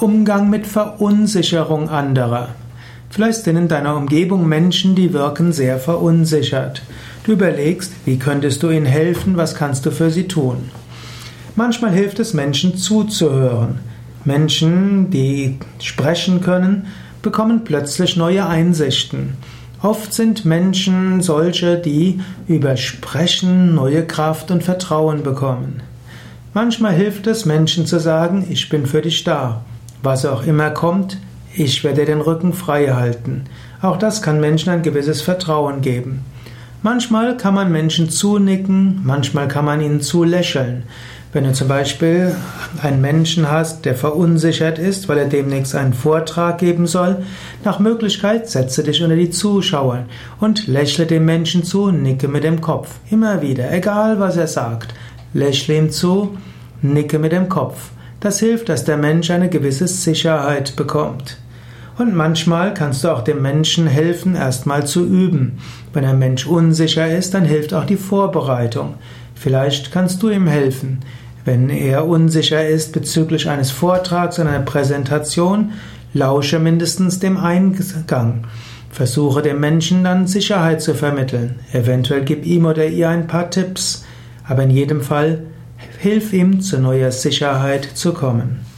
Umgang mit Verunsicherung anderer. Vielleicht sind in deiner Umgebung Menschen, die wirken sehr verunsichert. Du überlegst, wie könntest du ihnen helfen, was kannst du für sie tun. Manchmal hilft es Menschen zuzuhören. Menschen, die sprechen können, bekommen plötzlich neue Einsichten. Oft sind Menschen solche, die über Sprechen neue Kraft und Vertrauen bekommen. Manchmal hilft es Menschen zu sagen, ich bin für dich da. Was auch immer kommt, ich werde den Rücken frei halten. Auch das kann Menschen ein gewisses Vertrauen geben. Manchmal kann man Menschen zunicken, manchmal kann man ihnen zulächeln. Wenn du zum Beispiel einen Menschen hast, der verunsichert ist, weil er demnächst einen Vortrag geben soll, nach Möglichkeit setze dich unter die Zuschauer und lächle dem Menschen zu, nicke mit dem Kopf. Immer wieder, egal was er sagt. Lächle ihm zu, nicke mit dem Kopf. Das hilft, dass der Mensch eine gewisse Sicherheit bekommt. Und manchmal kannst du auch dem Menschen helfen, erstmal zu üben. Wenn ein Mensch unsicher ist, dann hilft auch die Vorbereitung. Vielleicht kannst du ihm helfen. Wenn er unsicher ist bezüglich eines Vortrags oder einer Präsentation, lausche mindestens dem Eingang. Versuche dem Menschen dann Sicherheit zu vermitteln. Eventuell gib ihm oder ihr ein paar Tipps. Aber in jedem Fall Hilf ihm zu neuer Sicherheit zu kommen.